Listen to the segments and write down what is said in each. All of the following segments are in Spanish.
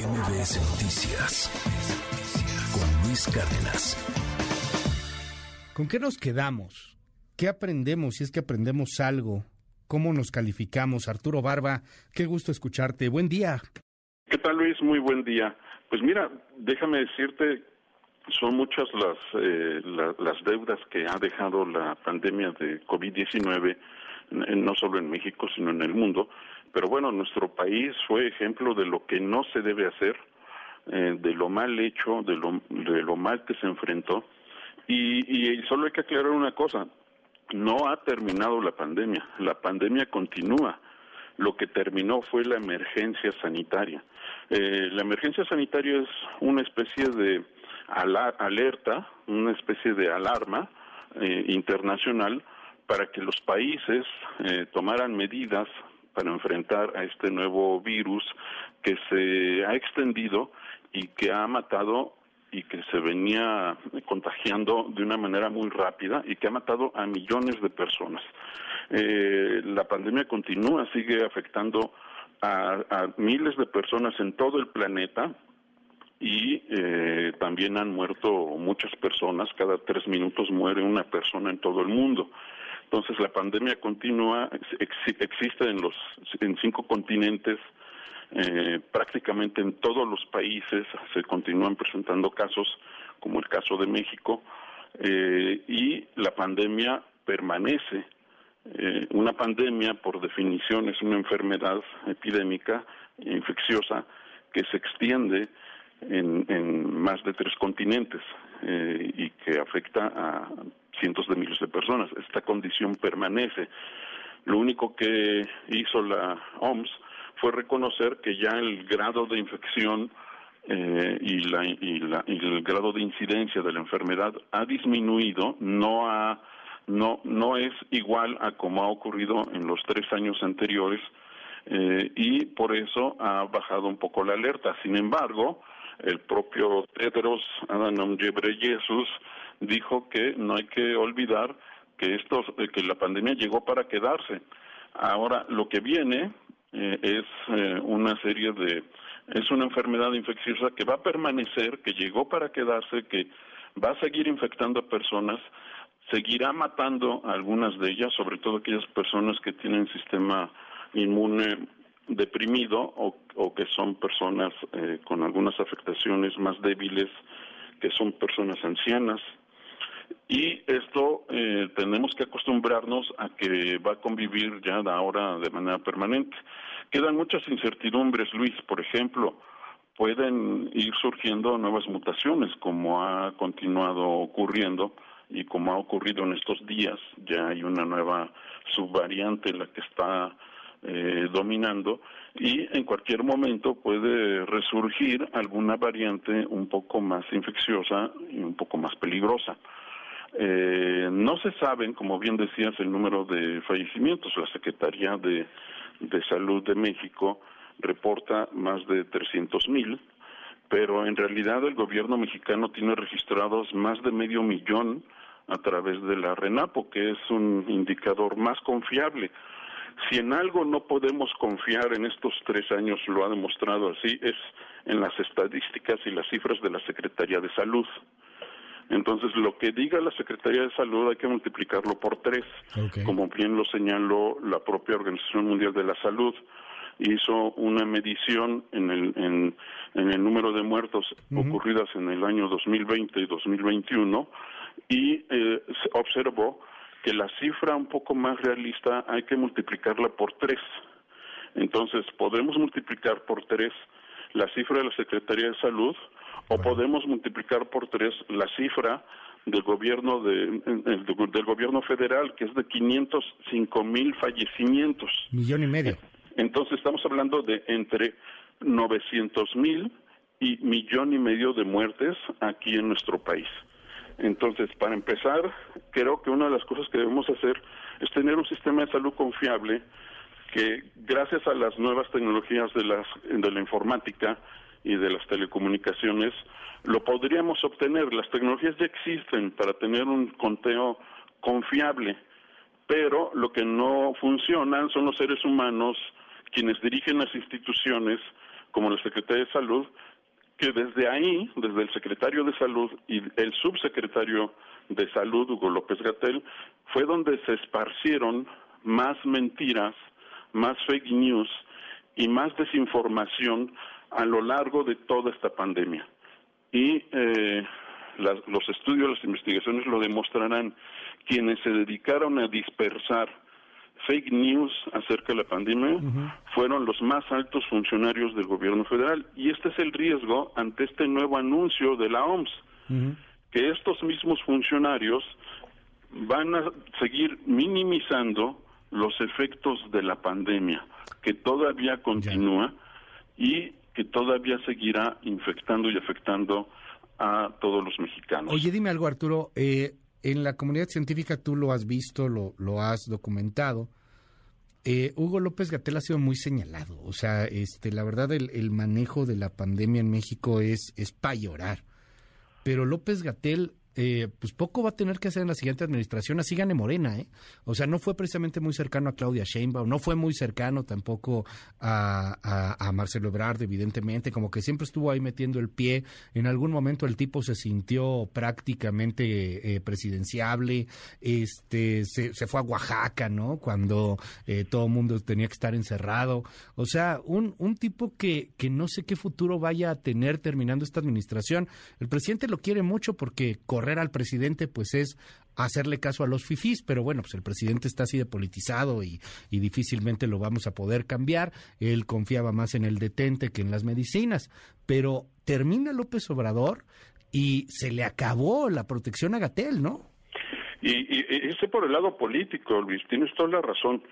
MBS Noticias con Luis Cárdenas. ¿Con qué nos quedamos? ¿Qué aprendemos si es que aprendemos algo? ¿Cómo nos calificamos? Arturo Barba, qué gusto escucharte. Buen día. ¿Qué tal Luis? Muy buen día. Pues mira, déjame decirte, son muchas las, eh, las deudas que ha dejado la pandemia de COVID-19, no solo en México, sino en el mundo, pero bueno, nuestro país fue ejemplo de lo que no se debe hacer, eh, de lo mal hecho, de lo, de lo mal que se enfrentó. Y, solo hay que aclarar una cosa, no ha terminado la pandemia, la pandemia continúa. Lo que terminó fue la emergencia sanitaria. Eh, la emergencia sanitaria es una especie de alerta, una especie de alarma eh, internacional para que los países tomaran medidas para enfrentar a este nuevo virus que se ha extendido y que ha matado y que se venía contagiando de una manera muy rápida y que ha matado a millones de personas. Eh, la pandemia continúa, sigue afectando a, miles de personas en todo el planeta y eh, también han muerto muchas personas, cada tres minutos muere una persona en todo el mundo. Entonces la pandemia continúa, existe en los en cinco continentes, eh, prácticamente en todos los países se continúan presentando casos, como el caso de México, eh, y la pandemia permanece. Eh, una pandemia, por definición, es una enfermedad epidémica infecciosa que se extiende en, en más de tres continentes y que afecta a cientos de miles de personas. Esta condición permanece. Lo único que hizo la OMS fue reconocer que ya el grado de infección eh, y, la, y, la, y, el grado de incidencia de la enfermedad ha disminuido, no ha, no, no es igual a como ha ocurrido en los tres años anteriores eh, y por eso ha bajado un poco la alerta. Sin embargo, el propio Tedros Adhanom Ghebreyesus dijo que no hay que olvidar que esto, eh, que la pandemia llegó para quedarse. Ahora lo que viene eh, es eh, una serie de es una enfermedad infecciosa que va a permanecer, que llegó para quedarse, que va a seguir infectando a personas, seguirá matando a algunas de ellas, sobre todo aquellas personas que tienen sistema inmune deprimido o, que son personas eh, con algunas afectaciones más débiles, que son personas ancianas, y esto eh, tenemos que acostumbrarnos a que va a convivir ya de ahora de manera permanente. Quedan muchas incertidumbres, Luis. Por ejemplo, pueden ir surgiendo nuevas mutaciones, como ha continuado ocurriendo y como ha ocurrido en estos días. Ya hay una nueva subvariante la que está eh, dominando y en cualquier momento puede resurgir alguna variante un poco más infecciosa y un poco más peligrosa. Eh, no se saben, como bien decías, el número de fallecimientos. La Secretaría de, Salud de México reporta más de 300 mil, pero en realidad el gobierno mexicano tiene registrados más de medio millón a través de la RENAPO, que es un indicador más confiable. Si en algo no podemos confiar en estos tres años, lo ha demostrado así, es en las estadísticas y las cifras de la Secretaría de Salud. Entonces, lo que diga la Secretaría de Salud hay que multiplicarlo por tres, como bien lo señaló la propia Organización Mundial de la Salud. Hizo una medición en el, en, el número de muertos ocurridas en el año 2020 y 2021 y eh, observó que la cifra un poco más realista hay que multiplicarla por tres. Entonces, podemos multiplicar por tres la cifra de la Secretaría de Salud o podemos multiplicar por tres la cifra del gobierno de, del gobierno federal que es de 505 mil fallecimientos millón y medio. Entonces estamos hablando de entre 900 mil y millón y medio de muertes aquí en nuestro país entonces para empezar creo que una de las cosas que debemos hacer es tener un sistema de salud confiable que gracias a las nuevas tecnologías de las de la informática y de las telecomunicaciones, lo podríamos obtener. Las tecnologías ya existen para tener un conteo confiable, pero lo que no funciona son los seres humanos quienes dirigen las instituciones como la Secretaría de Salud, que desde ahí, desde el secretario de Salud y el subsecretario de Salud, Hugo López Gatel, fue donde se esparcieron más mentiras, más fake news y más desinformación a lo largo de toda esta pandemia. Y eh, los estudios, las investigaciones lo demostrarán. Quienes se dedicaron a dispersar fake news acerca de la pandemia fueron los más altos funcionarios del gobierno federal. Y este es el riesgo ante este nuevo anuncio de la OMS, que estos mismos funcionarios van a seguir minimizando los efectos de la pandemia, que todavía continúa y que todavía seguirá infectando y afectando a todos los mexicanos. Oye, dime algo, Arturo. Eh, en la comunidad científica tú lo has visto, lo, lo has documentado. Eh, Hugo López Gatel ha sido muy señalado. O sea, este, la verdad, el, el manejo de la pandemia en México es, es para llorar. Pero López Gatel eh, pues poco va a tener que hacer en la siguiente administración, así gane Morena, ¿eh? O sea, no fue precisamente muy cercano a Claudia Sheinbaum, no fue muy cercano tampoco a, Marcelo Ebrard, evidentemente, como que siempre estuvo ahí metiendo el pie. En algún momento el tipo se sintió prácticamente eh, presidenciable, este, se, fue a Oaxaca, ¿no? Cuando eh, todo el mundo tenía que estar encerrado. O sea, un, un tipo que, que no sé qué futuro vaya a tener terminando esta administración. El presidente lo quiere mucho porque al presidente pues es hacerle caso a los fifís, pero bueno, pues el presidente está así de politizado y, difícilmente lo vamos a poder cambiar. Él confiaba más en el detente que en las medicinas, pero termina López Obrador y se le acabó la protección a Gatel, ¿no? Y, y, ese por el lado político, Luis, tienes toda la razón.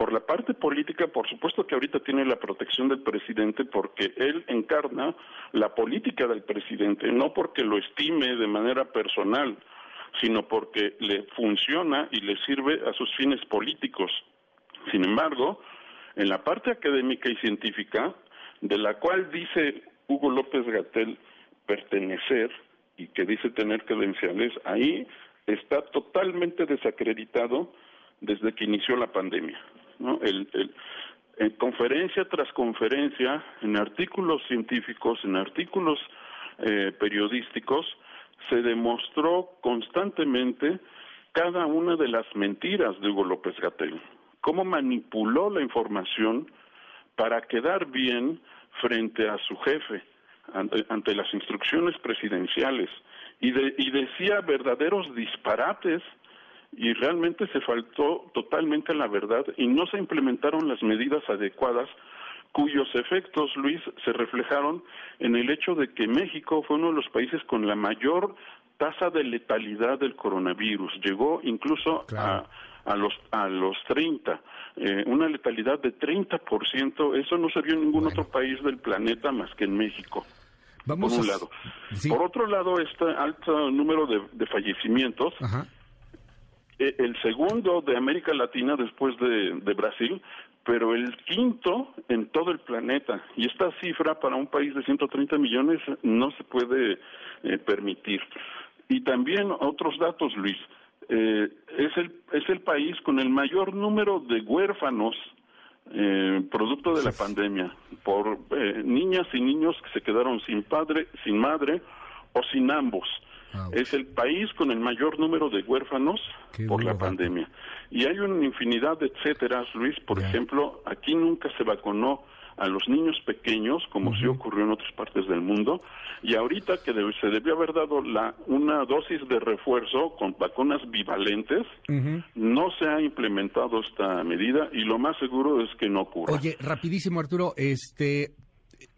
Por la parte política, por supuesto que ahorita tiene la protección del presidente porque él encarna la política del presidente, no porque lo estime de manera personal, sino porque le funciona y le sirve a sus fines políticos. Sin embargo, en la parte académica y científica, de la cual dice Hugo López Gatel pertenecer y que dice tener credenciales, ahí está totalmente desacreditado desde que inició la pandemia. El, en conferencia tras conferencia, en artículos científicos, en artículos eh, periodísticos, se demostró constantemente cada una de las mentiras de Hugo López Gatell, cómo manipuló la información para quedar bien frente a su jefe, ante, las instrucciones presidenciales, y, y decía verdaderos disparates y realmente se faltó totalmente la verdad y no se implementaron las medidas adecuadas cuyos efectos, Luis, se reflejaron en el hecho de que México fue uno de los países con la mayor tasa de letalidad del coronavirus. Llegó incluso a, a los a los 30, eh, una letalidad de 30%. Eso no se vio en ningún otro país del planeta más que en México. Vamos por un lado. Por otro lado, este alto número de, de fallecimientos el segundo de América Latina después de, Brasil, pero el quinto en todo el planeta. Y esta cifra para un país de 130 millones no se puede eh, permitir. Y también otros datos, Luis. Eh, es, el, es el país con el mayor número de huérfanos producto de la pandemia, por niñas y niños que se quedaron sin padre, sin madre o sin ambos. Ah, es el país con el mayor número de huérfanos por la pandemia. Y hay una infinidad de etcétera, Luis. Por ejemplo, aquí nunca se vacunó a los niños pequeños, como sí ocurrió en otras partes del mundo, y ahorita que se debió haber dado la, una dosis de refuerzo con vacunas bivalentes, no se ha implementado esta medida y lo más seguro es que no ocurra. Oye, rapidísimo Arturo, este,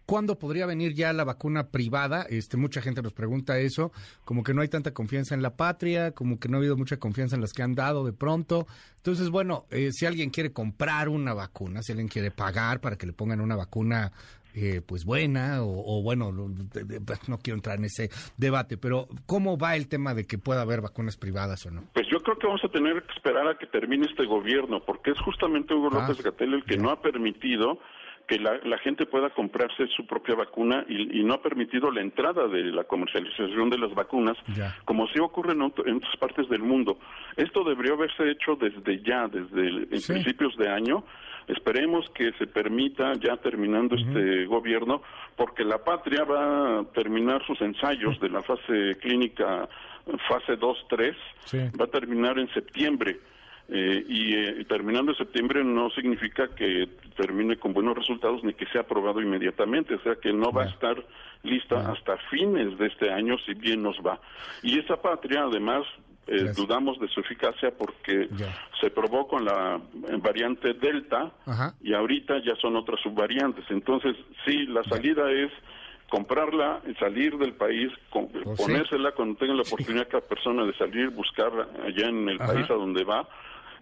¿Cuándo podría venir ya la vacuna privada? Este, mucha gente nos pregunta eso, como que no hay tanta confianza en la patria, como que no ha habido mucha confianza en las que han dado de pronto. Entonces, bueno, eh, si alguien quiere comprar una vacuna, si alguien quiere pagar para que le pongan una vacuna eh, pues buena o, bueno, pues, no quiero entrar en ese debate, pero ¿cómo va el tema de que pueda haber vacunas privadas o no? Pues yo creo que vamos a tener que esperar a que termine este gobierno, porque es justamente Hugo López ah, Gatel el que no ha permitido que la, gente pueda comprarse su propia vacuna y, no ha permitido la entrada de la comercialización de las vacunas, como sí ocurre en, otras partes del mundo. Esto debería haberse hecho desde ya, desde principios de año, Esperemos que se permita ya terminando este gobierno, porque la patria va a terminar sus ensayos de la fase clínica, fase 2-3, va a terminar en septiembre. Eh, y terminando en septiembre no significa que termine con buenos resultados ni que sea aprobado inmediatamente, o sea que no va a estar lista hasta fines de este año si bien nos va. Y esa patria además eh, dudamos de su eficacia porque se probó con la variante Delta y ahorita ya son otras subvariantes. Entonces, sí, la salida es comprarla, salir del país, pues ponérsela cuando tenga la oportunidad cada persona de salir, buscarla allá en el país a donde va,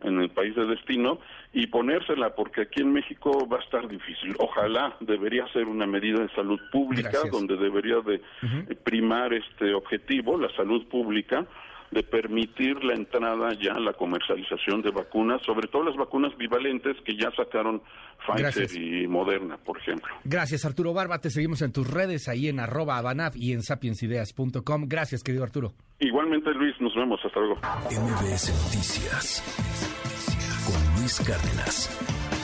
en el país de destino, y ponérsela, porque aquí en México va a estar difícil. Ojalá debería ser una medida de salud pública, donde debería de primar este objetivo, la salud pública, de permitir la entrada ya, la comercialización de vacunas, sobre todo las vacunas bivalentes que ya sacaron Pfizer y Moderna, por ejemplo. Gracias, Arturo Barba. Te seguimos en tus redes, ahí en arroba abanaf y en sapiensideas.com. Gracias, querido Arturo. Igualmente, Luis, nos vemos. Hasta luego. MBS Noticias con Luis Cárdenas.